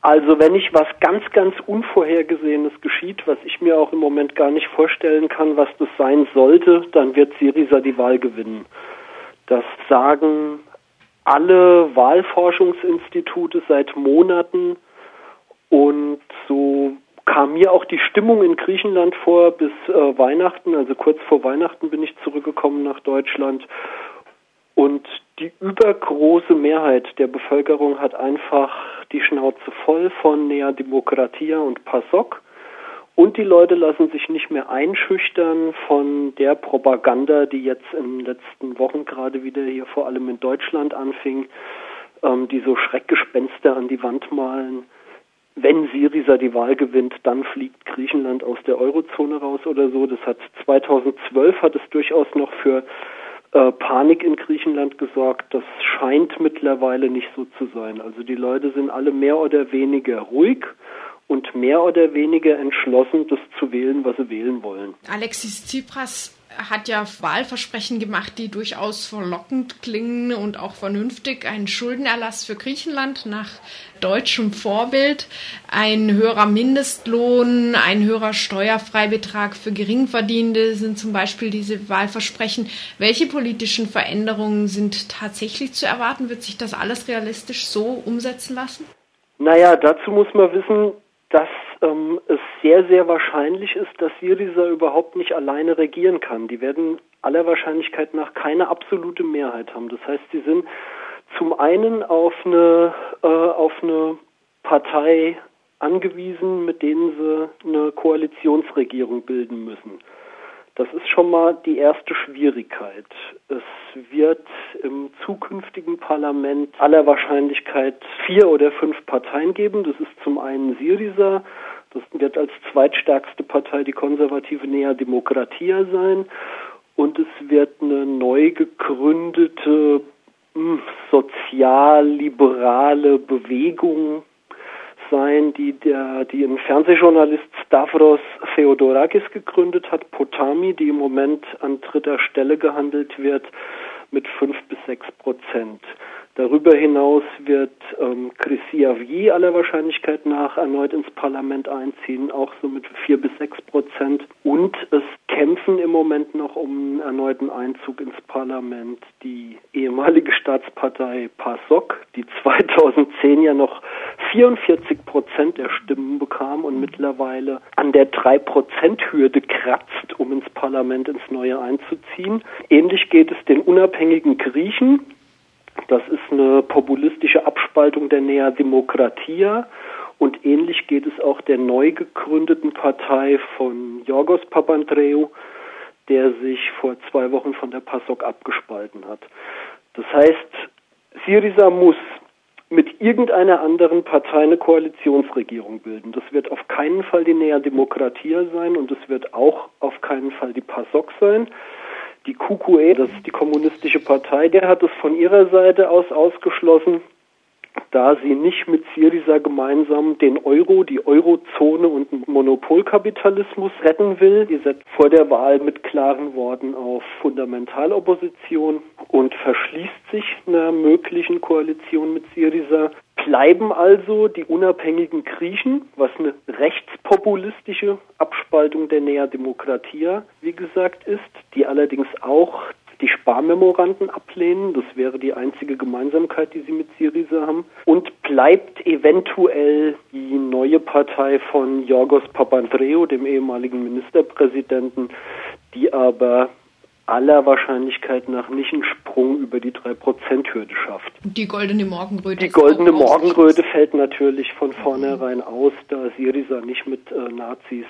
Also wenn nicht was ganz, ganz Unvorhergesehenes geschieht, was ich mir auch im Moment gar nicht vorstellen kann, was das sein sollte, dann wird Syriza die Wahl gewinnen. Das sagen alle Wahlforschungsinstitute seit Monaten. Und so kam mir auch die Stimmung in Griechenland vor bis äh, Weihnachten, also kurz vor Weihnachten bin ich zurückgekommen nach Deutschland und die übergroße Mehrheit der Bevölkerung hat einfach die Schnauze voll von Nea Demokratia und PASOK. Und die Leute lassen sich nicht mehr einschüchtern von der Propaganda, die jetzt in den letzten Wochen gerade wieder hier vor allem in Deutschland anfing, ähm, die so Schreckgespenster an die Wand malen. Wenn Syriza die Wahl gewinnt, dann fliegt Griechenland aus der Eurozone raus oder so. Das hat 2012 hat es durchaus noch für äh, Panik in Griechenland gesorgt. Das scheint mittlerweile nicht so zu sein. Also die Leute sind alle mehr oder weniger ruhig und mehr oder weniger entschlossen, das zu wählen, was sie wählen wollen. Alexis Tsipras hat ja Wahlversprechen gemacht, die durchaus verlockend klingen und auch vernünftig. Ein Schuldenerlass für Griechenland nach deutschem Vorbild, ein höherer Mindestlohn, ein höherer Steuerfreibetrag für Geringverdienende sind zum Beispiel diese Wahlversprechen. Welche politischen Veränderungen sind tatsächlich zu erwarten? Wird sich das alles realistisch so umsetzen lassen? Naja, dazu muss man wissen, dass ähm, es sehr, sehr wahrscheinlich ist, dass Syriza überhaupt nicht alleine regieren kann. Die werden aller Wahrscheinlichkeit nach keine absolute Mehrheit haben. Das heißt, sie sind zum einen auf eine, äh, auf eine Partei angewiesen, mit denen sie eine Koalitionsregierung bilden müssen. Das ist schon mal die erste Schwierigkeit. Es wird im zukünftigen Parlament aller Wahrscheinlichkeit vier oder fünf Parteien geben. Das ist zum einen Syriza, das wird als zweitstärkste Partei die konservative Nea Demokratia sein und es wird eine neu gegründete hm, sozialliberale Bewegung sein, die der, die ein Fernsehjournalist Stavros Theodorakis gegründet hat, Potami, die im Moment an dritter Stelle gehandelt wird mit fünf bis sechs Prozent. Darüber hinaus wird ähm, Chrissy aller Wahrscheinlichkeit nach erneut ins Parlament einziehen, auch so mit vier bis sechs Prozent. Und es kämpfen im Moment noch um einen erneuten Einzug ins Parlament die ehemalige Staatspartei PASOK, die 2010 ja noch 44 Prozent der Stimmen bekam und mittlerweile an der 3 Prozent Hürde kratzt, um ins Parlament ins Neue einzuziehen. Ähnlich geht es den unabhängigen Griechen, das ist eine populistische Abspaltung der Nea Demokratia und ähnlich geht es auch der neu gegründeten Partei von Yorgos Papandreou, der sich vor zwei Wochen von der PASOK abgespalten hat. Das heißt, Syriza muss mit irgendeiner anderen Partei eine Koalitionsregierung bilden. Das wird auf keinen Fall die Nea Demokratia sein und es wird auch auf keinen Fall die PASOK sein. Die QQE, das ist die kommunistische Partei, der hat es von ihrer Seite aus ausgeschlossen, da sie nicht mit Syriza gemeinsam den Euro, die Eurozone und Monopolkapitalismus retten will. Die setzt vor der Wahl mit klaren Worten auf Fundamentalopposition und verschließt sich einer möglichen Koalition mit Syriza. Bleiben also die unabhängigen Griechen, was eine rechtspopulistische Abspaltung der Nea Demokratia, wie gesagt, ist, die allerdings auch die Sparmemoranden ablehnen. Das wäre die einzige Gemeinsamkeit, die sie mit Syriza haben. Und bleibt eventuell die neue Partei von Yorgos Papandreou, dem ehemaligen Ministerpräsidenten, die aber aller Wahrscheinlichkeit nach nicht einen Sprung über die 3%-Hürde schafft. Die goldene Morgenröte. Die goldene Morgenröte fällt natürlich von vornherein aus, da Syriza nicht mit äh, Nazis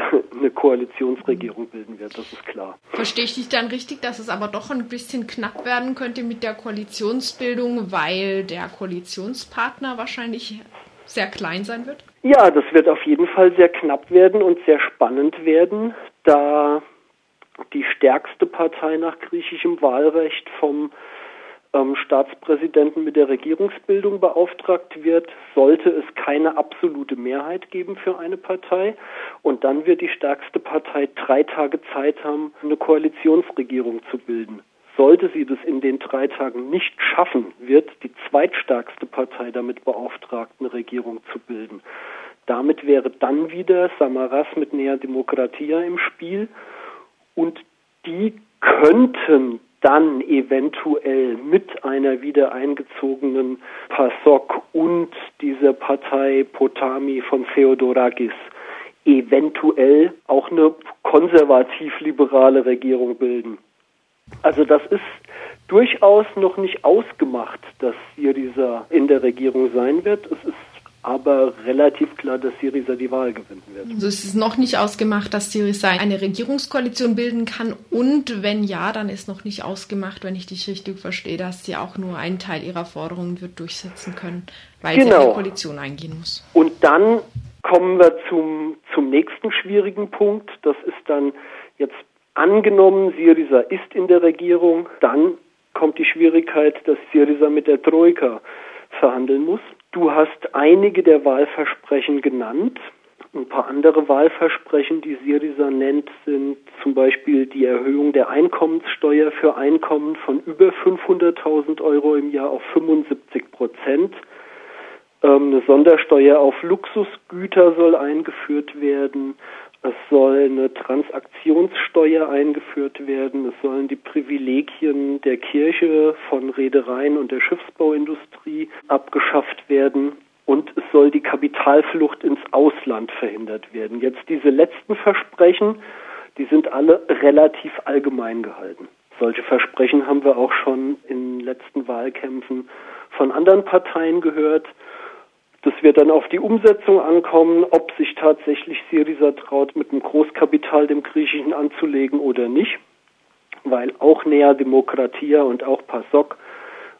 eine Koalitionsregierung bilden wird, das ist klar. Verstehe ich dich dann richtig, dass es aber doch ein bisschen knapp werden könnte mit der Koalitionsbildung, weil der Koalitionspartner wahrscheinlich sehr klein sein wird? Ja, das wird auf jeden Fall sehr knapp werden und sehr spannend werden, da die stärkste Partei nach griechischem Wahlrecht vom ähm, Staatspräsidenten mit der Regierungsbildung beauftragt wird, sollte es keine absolute Mehrheit geben für eine Partei. Und dann wird die stärkste Partei drei Tage Zeit haben, eine Koalitionsregierung zu bilden. Sollte sie das in den drei Tagen nicht schaffen, wird die zweitstärkste Partei damit beauftragt, eine Regierung zu bilden. Damit wäre dann wieder Samaras mit Nea Demokratia im Spiel und die könnten dann eventuell mit einer wieder eingezogenen PASOK und dieser Partei Potami von Theodorakis eventuell auch eine konservativ-liberale Regierung bilden. Also das ist durchaus noch nicht ausgemacht, dass Syriza in der Regierung sein wird. Es ist aber relativ klar, dass Syriza die Wahl gewinnen wird. Also es ist noch nicht ausgemacht, dass Syriza eine Regierungskoalition bilden kann und wenn ja, dann ist noch nicht ausgemacht, wenn ich dich richtig verstehe, dass sie auch nur einen Teil ihrer Forderungen wird durchsetzen können, weil genau. sie eine Koalition eingehen muss. Und dann kommen wir zum, zum nächsten schwierigen Punkt. Das ist dann jetzt Angenommen, Syriza ist in der Regierung, dann kommt die Schwierigkeit, dass Syriza mit der Troika verhandeln muss. Du hast einige der Wahlversprechen genannt. Ein paar andere Wahlversprechen, die Syriza nennt, sind zum Beispiel die Erhöhung der Einkommenssteuer für Einkommen von über 500.000 Euro im Jahr auf 75 Prozent. Ähm, eine Sondersteuer auf Luxusgüter soll eingeführt werden. Es soll eine Transaktionssteuer eingeführt werden. Es sollen die Privilegien der Kirche von Reedereien und der Schiffsbauindustrie abgeschafft werden. Und es soll die Kapitalflucht ins Ausland verhindert werden. Jetzt diese letzten Versprechen, die sind alle relativ allgemein gehalten. Solche Versprechen haben wir auch schon in letzten Wahlkämpfen von anderen Parteien gehört. Das wird dann auf die Umsetzung ankommen, ob sich tatsächlich Syriza traut, mit einem Großkapital dem Griechischen anzulegen oder nicht, weil auch Nea Demokratia und auch PASOK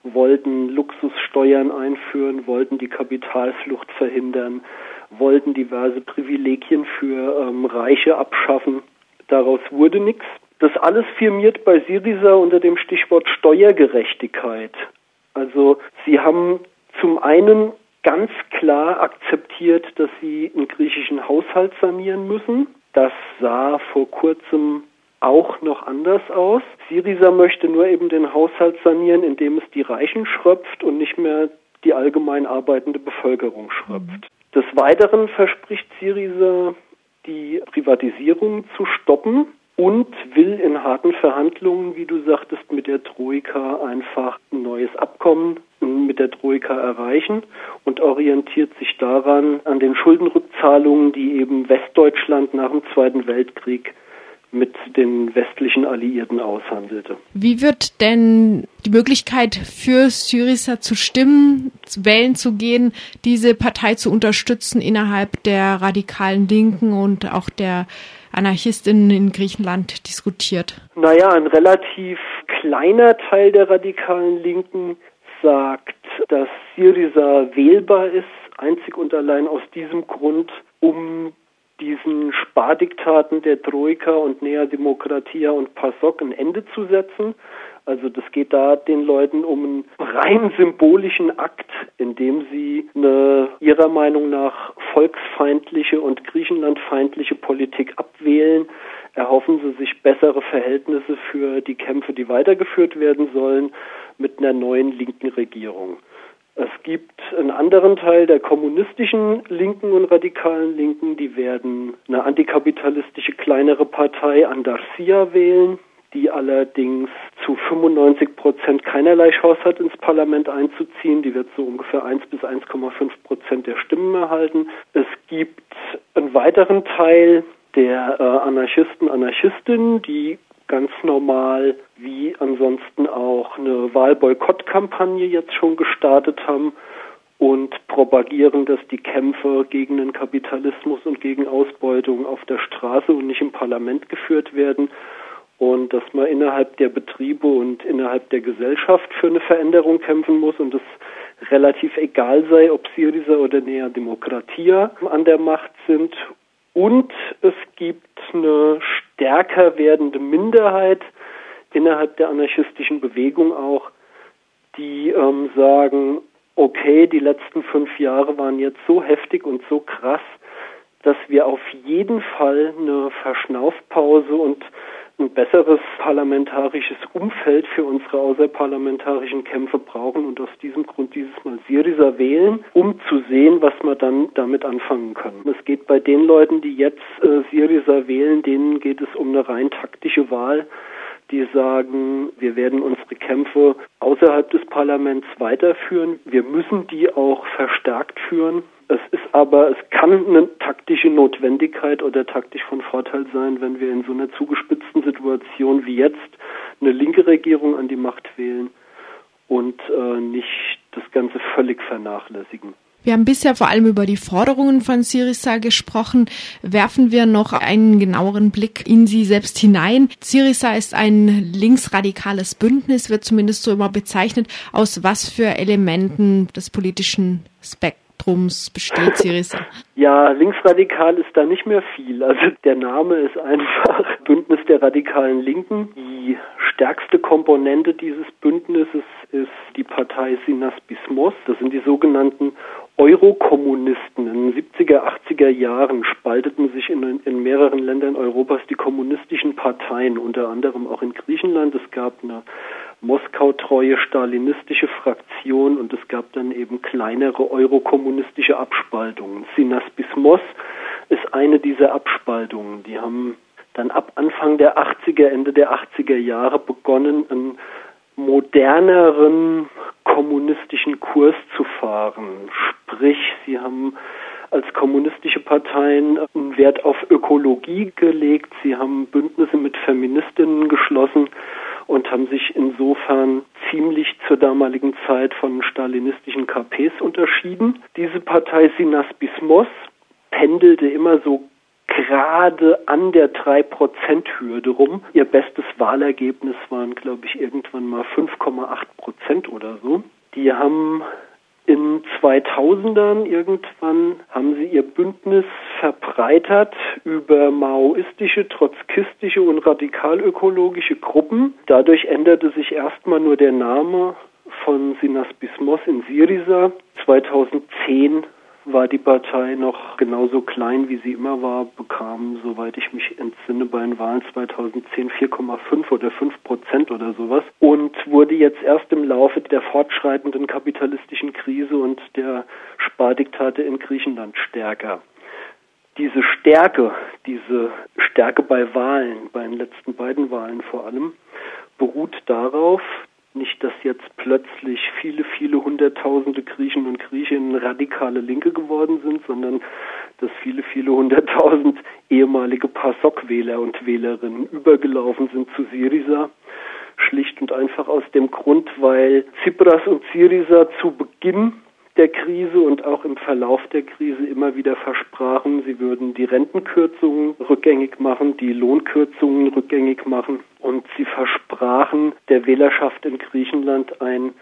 wollten Luxussteuern einführen, wollten die Kapitalflucht verhindern, wollten diverse Privilegien für ähm, Reiche abschaffen. Daraus wurde nichts. Das alles firmiert bei Syriza unter dem Stichwort Steuergerechtigkeit. Also sie haben zum einen ganz klar akzeptiert, dass sie einen griechischen Haushalt sanieren müssen. Das sah vor kurzem auch noch anders aus. Syriza möchte nur eben den Haushalt sanieren, indem es die Reichen schröpft und nicht mehr die allgemein arbeitende Bevölkerung schröpft. Des Weiteren verspricht Syriza, die Privatisierung zu stoppen und will in harten Verhandlungen, wie du sagtest, mit der Troika einfach ein neues Abkommen mit der Troika erreichen und orientiert sich daran an den Schuldenrückzahlungen, die eben Westdeutschland nach dem Zweiten Weltkrieg mit den westlichen Alliierten aushandelte. Wie wird denn die Möglichkeit für Syriza zu stimmen, wählen zu gehen, diese Partei zu unterstützen innerhalb der radikalen Linken und auch der Anarchistinnen in Griechenland diskutiert? Naja, ein relativ kleiner Teil der radikalen Linken sagt, dass Syriza wählbar ist, einzig und allein aus diesem Grund, um diesen Spardiktaten der Troika und Nea Demokratia und PASOK ein Ende zu setzen. Also das geht da den Leuten um einen rein symbolischen Akt, in dem sie eine ihrer Meinung nach volksfeindliche und griechenlandfeindliche Politik abwählen. Erhoffen sie sich bessere Verhältnisse für die Kämpfe, die weitergeführt werden sollen, mit einer neuen linken Regierung. Es gibt einen anderen Teil der kommunistischen Linken und radikalen Linken, die werden eine antikapitalistische kleinere Partei Andacia wählen die allerdings zu 95 Prozent keinerlei Chance hat, ins Parlament einzuziehen. Die wird so ungefähr 1 bis 1,5 Prozent der Stimmen erhalten. Es gibt einen weiteren Teil der äh, Anarchisten, Anarchistinnen, die ganz normal wie ansonsten auch eine Wahlboykottkampagne jetzt schon gestartet haben und propagieren, dass die Kämpfe gegen den Kapitalismus und gegen Ausbeutung auf der Straße und nicht im Parlament geführt werden und dass man innerhalb der Betriebe und innerhalb der Gesellschaft für eine Veränderung kämpfen muss und es relativ egal sei, ob Syriza oder Nea Demokratia an der Macht sind. Und es gibt eine stärker werdende Minderheit innerhalb der anarchistischen Bewegung auch, die ähm, sagen, okay, die letzten fünf Jahre waren jetzt so heftig und so krass, dass wir auf jeden Fall eine Verschnaufpause und ein besseres parlamentarisches Umfeld für unsere außerparlamentarischen Kämpfe brauchen und aus diesem Grund dieses Mal Syriza wählen, um zu sehen, was wir dann damit anfangen können. Es geht bei den Leuten, die jetzt äh, Syriza wählen, denen geht es um eine rein taktische Wahl die sagen, wir werden unsere Kämpfe außerhalb des Parlaments weiterführen. Wir müssen die auch verstärkt führen. Es ist aber, es kann eine taktische Notwendigkeit oder taktisch von Vorteil sein, wenn wir in so einer zugespitzten Situation wie jetzt eine linke Regierung an die Macht wählen und äh, nicht das Ganze völlig vernachlässigen. Wir haben bisher vor allem über die Forderungen von Syriza gesprochen. Werfen wir noch einen genaueren Blick in sie selbst hinein. Syriza ist ein linksradikales Bündnis, wird zumindest so immer bezeichnet. Aus was für Elementen des politischen Spektrums besteht Syriza? Ja, linksradikal ist da nicht mehr viel. Also der Name ist einfach Bündnis der radikalen Linken. Die stärkste Komponente dieses Bündnisses ist die Partei Sinas Bismos. Das sind die sogenannten Eurokommunisten. In den 70er, 80er Jahren spalteten sich in, in, mehreren Ländern Europas die kommunistischen Parteien, unter anderem auch in Griechenland. Es gab eine Moskau-treue stalinistische Fraktion und es gab dann eben kleinere eurokommunistische Abspaltungen. Sinas Bismos ist eine dieser Abspaltungen. Die haben dann ab Anfang der 80er, Ende der 80er Jahre begonnen, einen moderneren kommunistischen Kurs zu fahren. Sprich, sie haben als kommunistische Parteien einen Wert auf Ökologie gelegt. Sie haben Bündnisse mit Feministinnen geschlossen und haben sich insofern ziemlich zur damaligen Zeit von stalinistischen KPs unterschieden. Diese Partei Sinas Bismos pendelte immer so gerade an der 3-Prozent-Hürde rum. Ihr bestes Wahlergebnis waren, glaube ich, irgendwann mal 5,8 Prozent oder so. Die haben in 2000ern irgendwann haben sie ihr Bündnis verbreitert über maoistische, trotzkistische und radikalökologische Gruppen. Dadurch änderte sich erstmal nur der Name von Sinas Bismos in Syriza. 2010 war die Partei noch genauso klein, wie sie immer war, bekam, soweit ich mich entsinne, bei den Wahlen 2010 4,5 oder 5 Prozent oder sowas und wurde jetzt erst im Laufe der fortschreitenden kapitalistischen Krise und der Spardiktate in Griechenland stärker. Diese Stärke, diese Stärke bei Wahlen, bei den letzten beiden Wahlen vor allem, beruht darauf, nicht, dass jetzt plötzlich viele, viele Hunderttausende Griechen und Griechinnen radikale Linke geworden sind, sondern dass viele, viele Hunderttausend ehemalige PASOK-Wähler und Wählerinnen übergelaufen sind zu Syriza. Schlicht und einfach aus dem Grund, weil Tsipras und Syriza zu Beginn der Krise und auch im Verlauf der Krise immer wieder versprachen, sie würden die Rentenkürzungen rückgängig machen, die Lohnkürzungen rückgängig machen und sie versprachen der Wählerschaft in Griechenland ein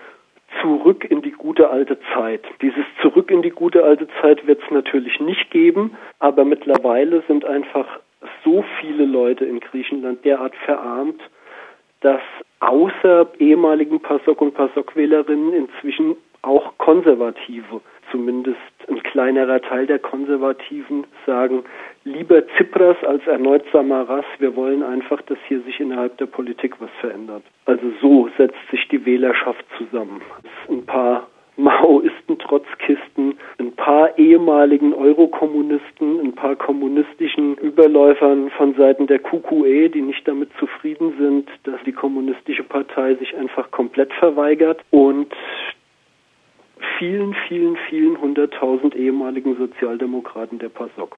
Zurück in die gute alte Zeit. Dieses Zurück in die gute alte Zeit wird es natürlich nicht geben, aber mittlerweile sind einfach so viele Leute in Griechenland derart verarmt, dass außer ehemaligen PASOK und PASOK-Wählerinnen inzwischen auch Konservative, zumindest ein kleinerer Teil der Konservativen, sagen, lieber Tsipras als erneut Samaras, wir wollen einfach, dass hier sich innerhalb der Politik was verändert. Also so setzt sich die Wählerschaft zusammen. Ein paar Maoisten, Trotzkisten, ein paar ehemaligen Eurokommunisten, ein paar kommunistischen Überläufern von Seiten der QQE, die nicht damit zufrieden sind, dass die kommunistische Partei sich einfach komplett verweigert und vielen, vielen, vielen hunderttausend ehemaligen Sozialdemokraten der PASOK.